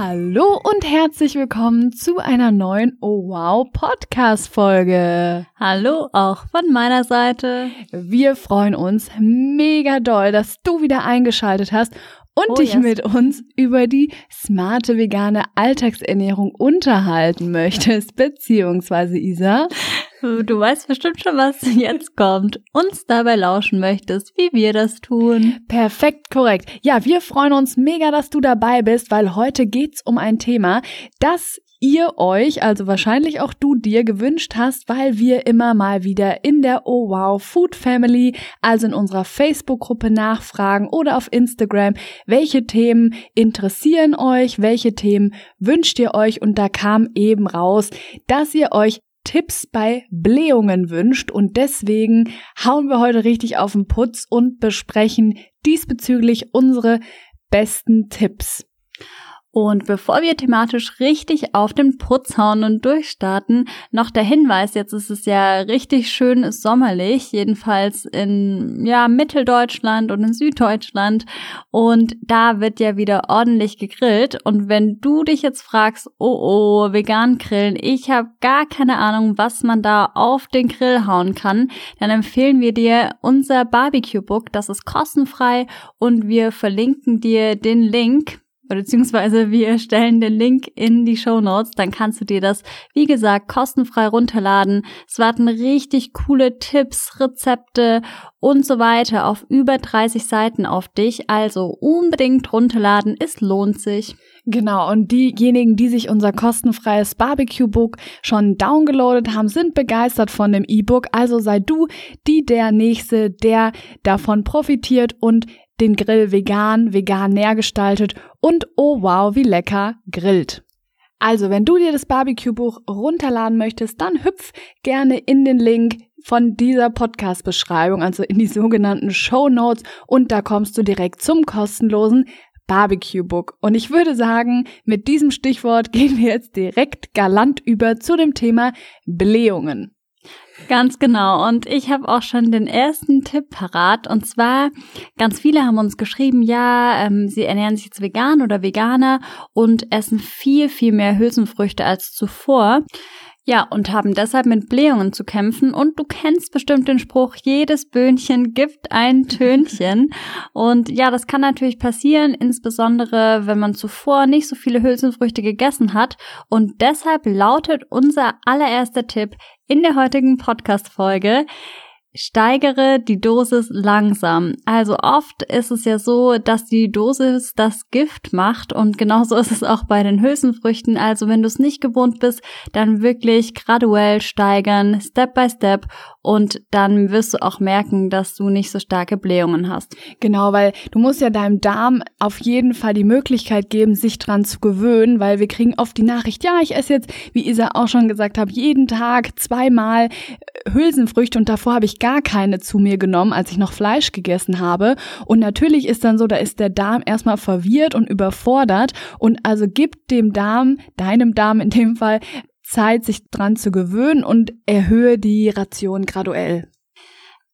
Hallo und herzlich willkommen zu einer neuen Oh Wow Podcast Folge. Hallo auch von meiner Seite. Wir freuen uns mega doll, dass du wieder eingeschaltet hast und Oh, dich yes. mit uns über die smarte vegane Alltagsernährung unterhalten möchtest, beziehungsweise Isa. Du weißt bestimmt schon, was jetzt kommt. Uns dabei lauschen möchtest, wie wir das tun. Perfekt, korrekt. Ja, wir freuen uns mega, dass du dabei bist, weil heute geht's um ein Thema, das ihr euch, also wahrscheinlich auch du dir gewünscht hast, weil wir immer mal wieder in der Oh Wow Food Family, also in unserer Facebook-Gruppe nachfragen oder auf Instagram, welche Themen interessieren euch, welche Themen wünscht ihr euch und da kam eben raus, dass ihr euch Tipps bei Blähungen wünscht und deswegen hauen wir heute richtig auf den Putz und besprechen diesbezüglich unsere besten Tipps. Und bevor wir thematisch richtig auf den Putz hauen und durchstarten, noch der Hinweis, jetzt ist es ja richtig schön sommerlich, jedenfalls in ja, Mitteldeutschland und in Süddeutschland. Und da wird ja wieder ordentlich gegrillt. Und wenn du dich jetzt fragst, oh oh, vegan grillen, ich habe gar keine Ahnung, was man da auf den Grill hauen kann, dann empfehlen wir dir unser Barbecue Book, das ist kostenfrei und wir verlinken dir den Link beziehungsweise wir stellen den Link in die Show Notes, dann kannst du dir das, wie gesagt, kostenfrei runterladen. Es warten richtig coole Tipps, Rezepte und so weiter auf über 30 Seiten auf dich. Also unbedingt runterladen, es lohnt sich. Genau, und diejenigen, die sich unser kostenfreies Barbecue-Book schon downgeloadet haben, sind begeistert von dem E-Book. Also sei du die der Nächste, der davon profitiert und den Grill vegan, vegan näher gestaltet und oh wow, wie lecker grillt. Also, wenn du dir das Barbecue-Buch runterladen möchtest, dann hüpf gerne in den Link von dieser Podcast-Beschreibung, also in die sogenannten Show Notes und da kommst du direkt zum kostenlosen Barbecue Book. Und ich würde sagen, mit diesem Stichwort gehen wir jetzt direkt galant über zu dem Thema Blähungen. Ganz genau. Und ich habe auch schon den ersten Tipp parat. Und zwar, ganz viele haben uns geschrieben, ja, ähm, sie ernähren sich jetzt vegan oder veganer und essen viel, viel mehr Hülsenfrüchte als zuvor. Ja, und haben deshalb mit Blähungen zu kämpfen. Und du kennst bestimmt den Spruch, jedes Böhnchen gibt ein Tönchen. Und ja, das kann natürlich passieren, insbesondere wenn man zuvor nicht so viele Hülsenfrüchte gegessen hat. Und deshalb lautet unser allererster Tipp in der heutigen Podcast-Folge, steigere die Dosis langsam. Also oft ist es ja so, dass die Dosis das Gift macht und genauso ist es auch bei den Hülsenfrüchten. Also wenn du es nicht gewohnt bist, dann wirklich graduell steigern, Step by Step und dann wirst du auch merken, dass du nicht so starke Blähungen hast. Genau, weil du musst ja deinem Darm auf jeden Fall die Möglichkeit geben, sich dran zu gewöhnen, weil wir kriegen oft die Nachricht, ja, ich esse jetzt, wie Isa auch schon gesagt hat, jeden Tag zweimal Hülsenfrüchte und davor habe ich gar keine zu mir genommen, als ich noch Fleisch gegessen habe. Und natürlich ist dann so, da ist der Darm erstmal verwirrt und überfordert und also gibt dem Darm, deinem Darm in dem Fall, Zeit, sich dran zu gewöhnen und erhöhe die Ration graduell.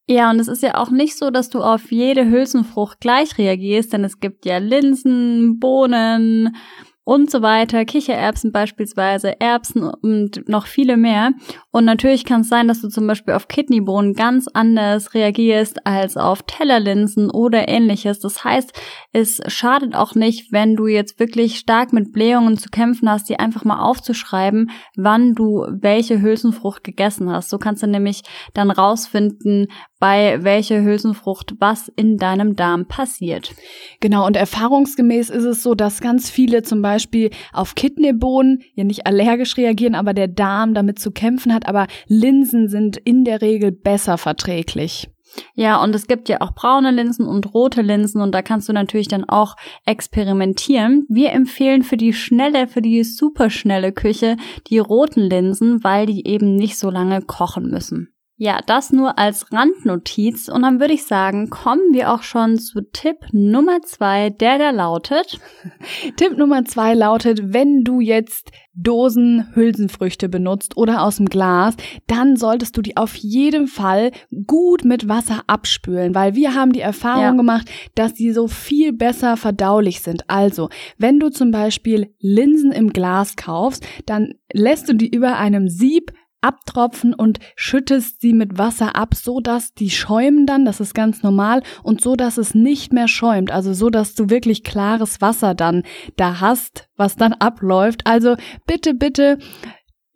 Ja, und es ist ja auch nicht so, dass du auf jede Hülsenfrucht gleich reagierst, denn es gibt ja Linsen, Bohnen und so weiter, Kichererbsen beispielsweise, Erbsen und noch viele mehr. Und natürlich kann es sein, dass du zum Beispiel auf Kidneybohnen ganz anders reagierst als auf Tellerlinsen oder ähnliches. Das heißt, es schadet auch nicht, wenn du jetzt wirklich stark mit Blähungen zu kämpfen hast, dir einfach mal aufzuschreiben, wann du welche Hülsenfrucht gegessen hast. So kannst du nämlich dann rausfinden, bei welcher Hülsenfrucht was in deinem Darm passiert. Genau, und erfahrungsgemäß ist es so, dass ganz viele zum Beispiel auf Kidneybohnen ja nicht allergisch reagieren, aber der Darm damit zu kämpfen hat, aber Linsen sind in der Regel besser verträglich. Ja, und es gibt ja auch braune Linsen und rote Linsen und da kannst du natürlich dann auch experimentieren. Wir empfehlen für die schnelle, für die superschnelle Küche die roten Linsen, weil die eben nicht so lange kochen müssen. Ja, das nur als Randnotiz. Und dann würde ich sagen, kommen wir auch schon zu Tipp Nummer zwei, der da lautet. Tipp Nummer zwei lautet, wenn du jetzt Dosen Hülsenfrüchte benutzt oder aus dem Glas, dann solltest du die auf jeden Fall gut mit Wasser abspülen, weil wir haben die Erfahrung ja. gemacht, dass die so viel besser verdaulich sind. Also, wenn du zum Beispiel Linsen im Glas kaufst, dann lässt du die über einem Sieb abtropfen und schüttest sie mit Wasser ab, so dass die schäumen dann, das ist ganz normal, und so dass es nicht mehr schäumt, also so dass du wirklich klares Wasser dann da hast, was dann abläuft. Also bitte, bitte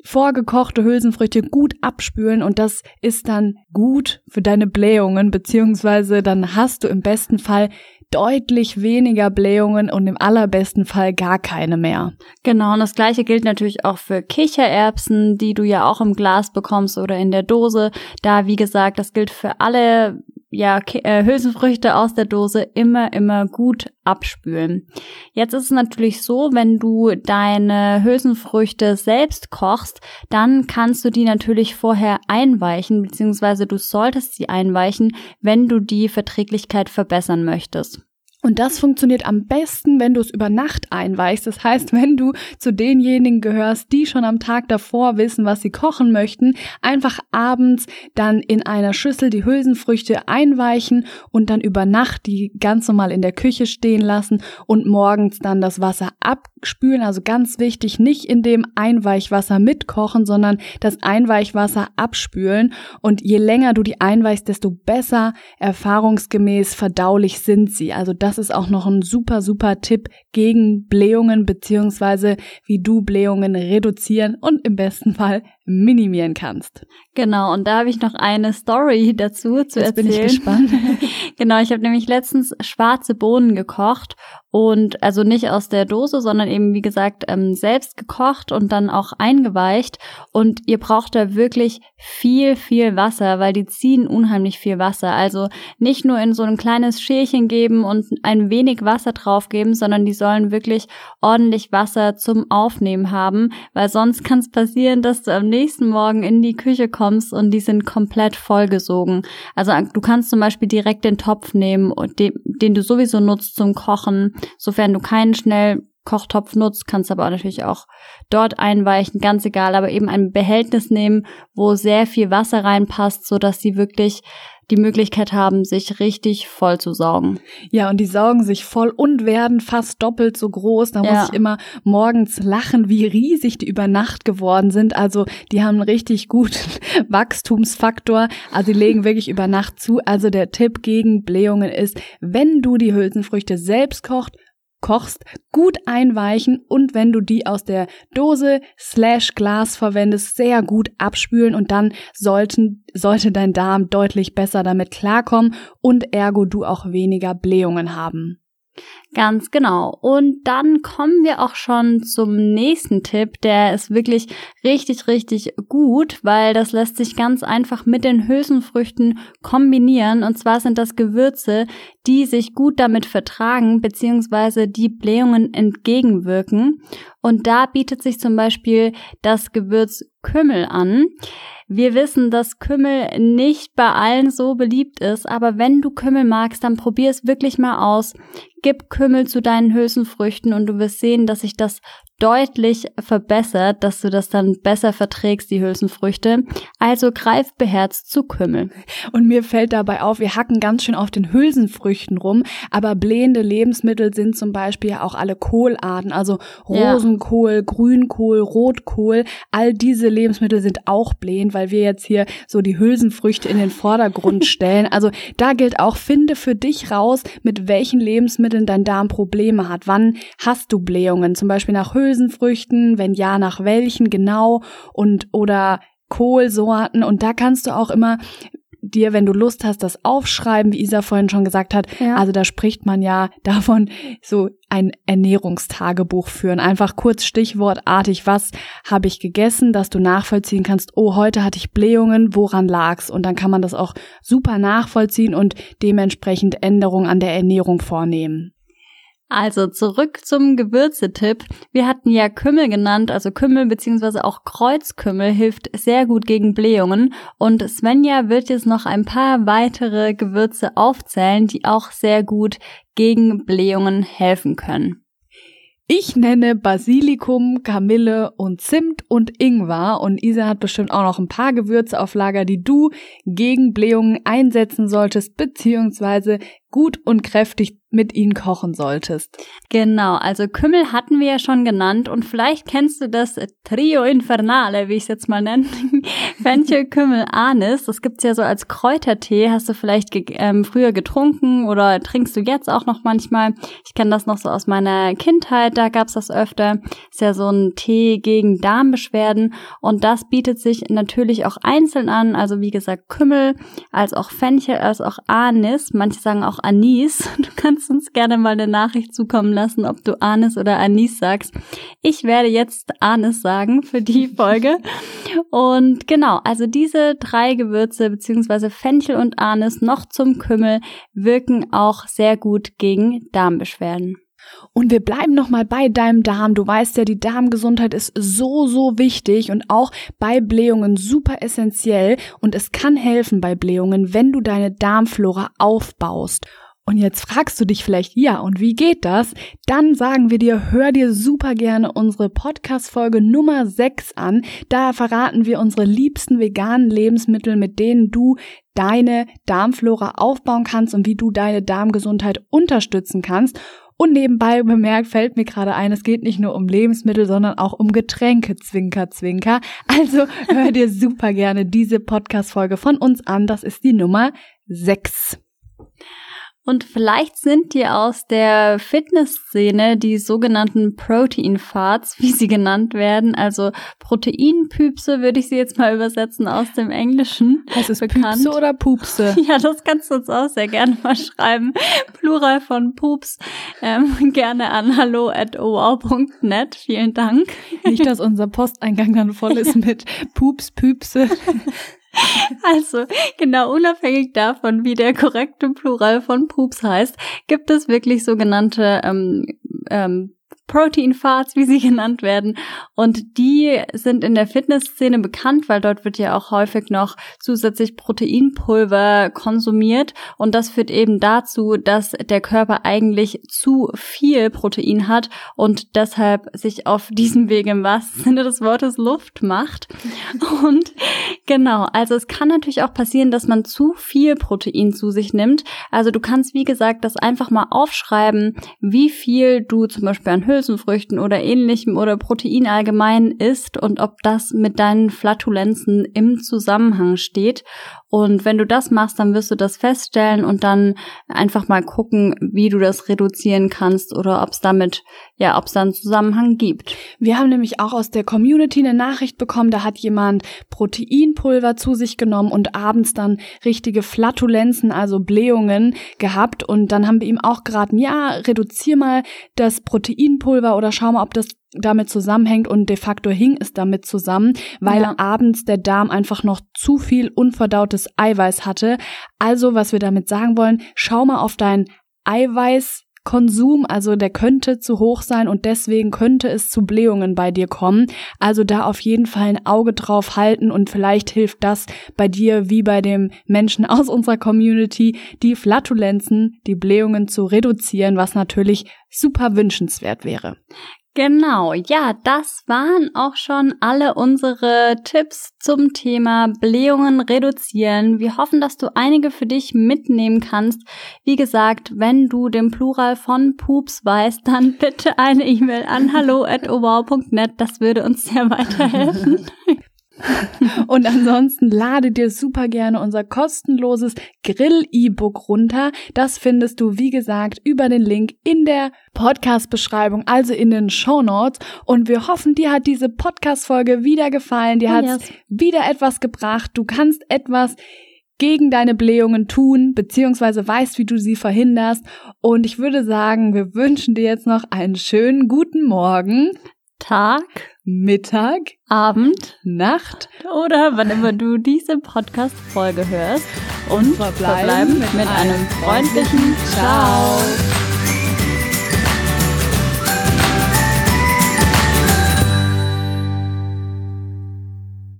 vorgekochte Hülsenfrüchte gut abspülen und das ist dann gut für deine Blähungen, beziehungsweise dann hast du im besten Fall deutlich weniger Blähungen und im allerbesten Fall gar keine mehr. Genau, und das gleiche gilt natürlich auch für Kichererbsen, die du ja auch im Glas bekommst oder in der Dose. Da, wie gesagt, das gilt für alle ja, äh, Hülsenfrüchte aus der Dose immer, immer gut abspülen. Jetzt ist es natürlich so, wenn du deine Hülsenfrüchte selbst kochst, dann kannst du die natürlich vorher einweichen, beziehungsweise du solltest sie einweichen, wenn du die Verträglichkeit verbessern möchtest. Und das funktioniert am besten, wenn du es über Nacht einweichst. Das heißt, wenn du zu denjenigen gehörst, die schon am Tag davor wissen, was sie kochen möchten, einfach abends dann in einer Schüssel die Hülsenfrüchte einweichen und dann über Nacht die ganz normal in der Küche stehen lassen und morgens dann das Wasser abspülen. Also ganz wichtig, nicht in dem Einweichwasser mitkochen, sondern das Einweichwasser abspülen. Und je länger du die einweichst, desto besser erfahrungsgemäß verdaulich sind sie. Also das ist auch noch ein super, super Tipp gegen Blähungen beziehungsweise wie du Blähungen reduzieren und im besten Fall minimieren kannst. Genau, und da habe ich noch eine Story dazu zu Jetzt erzählen. bin ich gespannt. genau, ich habe nämlich letztens schwarze Bohnen gekocht und also nicht aus der Dose, sondern eben wie gesagt ähm, selbst gekocht und dann auch eingeweicht. Und ihr braucht da wirklich viel, viel Wasser, weil die ziehen unheimlich viel Wasser. Also nicht nur in so ein kleines Schälchen geben und ein wenig Wasser draufgeben, sondern die sollen wirklich ordentlich Wasser zum Aufnehmen haben, weil sonst kann es passieren, dass du am nächsten Morgen in die Küche kommst und die sind komplett vollgesogen. Also du kannst zum Beispiel direkt den Topf nehmen, den, den du sowieso nutzt zum Kochen, sofern du keinen Schnellkochtopf nutzt, kannst aber natürlich auch dort einweichen, ganz egal, aber eben ein Behältnis nehmen, wo sehr viel Wasser reinpasst, so dass sie wirklich die Möglichkeit haben, sich richtig voll zu saugen. Ja, und die saugen sich voll und werden fast doppelt so groß. Da ja. muss ich immer morgens lachen, wie riesig die über Nacht geworden sind. Also die haben einen richtig guten Wachstumsfaktor. Also die legen wirklich über Nacht zu. Also der Tipp gegen Blähungen ist, wenn du die Hülsenfrüchte selbst kocht, kochst, gut einweichen und wenn du die aus der Dose slash Glas verwendest, sehr gut abspülen und dann sollten, sollte dein Darm deutlich besser damit klarkommen und ergo du auch weniger Blähungen haben. Ganz genau. Und dann kommen wir auch schon zum nächsten Tipp. Der ist wirklich richtig, richtig gut, weil das lässt sich ganz einfach mit den Hülsenfrüchten kombinieren. Und zwar sind das Gewürze, die sich gut damit vertragen, beziehungsweise die Blähungen entgegenwirken. Und da bietet sich zum Beispiel das Gewürz Kümmel an. Wir wissen, dass Kümmel nicht bei allen so beliebt ist, aber wenn du Kümmel magst, dann probier es wirklich mal aus. Gib Kümmel zu deinen Hülsenfrüchten und du wirst sehen, dass sich das deutlich verbessert, dass du das dann besser verträgst, die Hülsenfrüchte. Also greif beherzt zu Kümmel. Und mir fällt dabei auf, wir hacken ganz schön auf den Hülsenfrüchten rum, aber blähende Lebensmittel sind zum Beispiel auch alle Kohlarten, also Rosenkohl, ja. Grünkohl, Rotkohl. All diese Lebensmittel sind auch blähend, weil wir jetzt hier so die Hülsenfrüchte in den Vordergrund stellen. Also da gilt auch, finde für dich raus, mit welchen Lebensmitteln dein Darm Probleme hat. Wann hast du Blähungen? Zum Beispiel nach Hülsenfrüchten Hülsenfrüchten, wenn ja, nach welchen genau und oder Kohlsorten und da kannst du auch immer dir, wenn du Lust hast, das aufschreiben, wie Isa vorhin schon gesagt hat. Ja. Also da spricht man ja davon, so ein Ernährungstagebuch führen. Einfach kurz stichwortartig, was habe ich gegessen, dass du nachvollziehen kannst, oh, heute hatte ich Blähungen, woran lag's? Und dann kann man das auch super nachvollziehen und dementsprechend Änderungen an der Ernährung vornehmen. Also zurück zum Gewürzetipp. Wir hatten ja Kümmel genannt, also Kümmel beziehungsweise auch Kreuzkümmel hilft sehr gut gegen Blähungen und Svenja wird jetzt noch ein paar weitere Gewürze aufzählen, die auch sehr gut gegen Blähungen helfen können. Ich nenne Basilikum, Kamille und Zimt und Ingwer und Isa hat bestimmt auch noch ein paar Gewürze auf Lager, die du gegen Blähungen einsetzen solltest, beziehungsweise gut und kräftig mit ihnen kochen solltest. Genau, also Kümmel hatten wir ja schon genannt und vielleicht kennst du das Trio Infernale, wie ich es jetzt mal nenne. Fenchel, Kümmel, Anis. Das gibt's ja so als Kräutertee. Hast du vielleicht ge ähm, früher getrunken oder trinkst du jetzt auch noch manchmal? Ich kenne das noch so aus meiner Kindheit, da gab's das öfter. Ist ja so ein Tee gegen Darmbeschwerden und das bietet sich natürlich auch einzeln an. Also wie gesagt Kümmel, als auch Fenchel, als auch Anis. Manche sagen auch Anis. Du kannst uns gerne mal eine Nachricht zukommen lassen, ob du Anis oder Anis sagst. Ich werde jetzt Anis sagen für die Folge. Und genau, also diese drei Gewürze beziehungsweise Fenchel und Anis noch zum Kümmel wirken auch sehr gut gegen Darmbeschwerden. Und wir bleiben nochmal bei deinem Darm. Du weißt ja, die Darmgesundheit ist so, so wichtig und auch bei Blähungen super essentiell. Und es kann helfen bei Blähungen, wenn du deine Darmflora aufbaust. Und jetzt fragst du dich vielleicht, ja, und wie geht das? Dann sagen wir dir, hör dir super gerne unsere Podcast-Folge Nummer 6 an. Da verraten wir unsere liebsten veganen Lebensmittel, mit denen du deine Darmflora aufbauen kannst und wie du deine Darmgesundheit unterstützen kannst. Und nebenbei bemerkt fällt mir gerade ein, es geht nicht nur um Lebensmittel, sondern auch um Getränke, Zwinker, Zwinker. Also hör dir super gerne diese Podcast-Folge von uns an. Das ist die Nummer 6. Und vielleicht sind dir aus der Fitnessszene die sogenannten Protein Farts, wie sie genannt werden, also Proteinpüpse, würde ich sie jetzt mal übersetzen aus dem Englischen. Heißt es bekannt. Püpse oder Pupse? Ja, das kannst du uns auch sehr gerne mal schreiben. Plural von Pups. Ähm, gerne an hallo at wow.net. Vielen Dank. Nicht, dass unser Posteingang dann voll ist mit Pups, Püpse. Also, genau unabhängig davon, wie der korrekte Plural von Pups heißt, gibt es wirklich sogenannte ähm, ähm, Protein Farts, wie sie genannt werden. Und die sind in der Fitnessszene bekannt, weil dort wird ja auch häufig noch zusätzlich Proteinpulver konsumiert. Und das führt eben dazu, dass der Körper eigentlich zu viel Protein hat und deshalb sich auf diesem Weg im wahrsten Sinne des Wortes Luft macht. Und genau, also es kann natürlich auch passieren, dass man zu viel Protein zu sich nimmt. Also du kannst, wie gesagt, das einfach mal aufschreiben, wie viel du zum Beispiel an Hülsen Hülsenfrüchten oder ähnlichem oder Protein allgemein isst und ob das mit deinen Flatulenzen im Zusammenhang steht. Und wenn du das machst, dann wirst du das feststellen und dann einfach mal gucken, wie du das reduzieren kannst oder ob es damit, ja, ob es da einen Zusammenhang gibt. Wir haben nämlich auch aus der Community eine Nachricht bekommen, da hat jemand Proteinpulver zu sich genommen und abends dann richtige Flatulenzen, also Blähungen gehabt und dann haben wir ihm auch geraten, ja, reduzier mal das Proteinpulver oder schau mal, ob das damit zusammenhängt und de facto hing es damit zusammen, weil ja. abends der Darm einfach noch zu viel unverdautes Eiweiß hatte. Also, was wir damit sagen wollen, schau mal auf dein Eiweißkonsum, also der könnte zu hoch sein und deswegen könnte es zu Blähungen bei dir kommen. Also da auf jeden Fall ein Auge drauf halten und vielleicht hilft das bei dir wie bei dem Menschen aus unserer Community, die Flatulenzen, die Blähungen zu reduzieren, was natürlich super wünschenswert wäre. Genau, ja, das waren auch schon alle unsere Tipps zum Thema Blähungen reduzieren. Wir hoffen, dass du einige für dich mitnehmen kannst. Wie gesagt, wenn du den Plural von Pups weißt, dann bitte eine E-Mail an hallo@obau.net. Das würde uns sehr weiterhelfen. Und ansonsten lade dir super gerne unser kostenloses Grill-E-Book runter. Das findest du, wie gesagt, über den Link in der Podcast-Beschreibung, also in den Show Notes. Und wir hoffen, dir hat diese Podcast-Folge wieder gefallen. Dir oh, hat yes. wieder etwas gebracht. Du kannst etwas gegen deine Blähungen tun, beziehungsweise weißt, wie du sie verhinderst. Und ich würde sagen, wir wünschen dir jetzt noch einen schönen guten Morgen. Tag, Mittag, Abend, Nacht oder wann immer du diese Podcast-Folge hörst und verbleiben, verbleiben mit, mit einem freundlichen Ciao.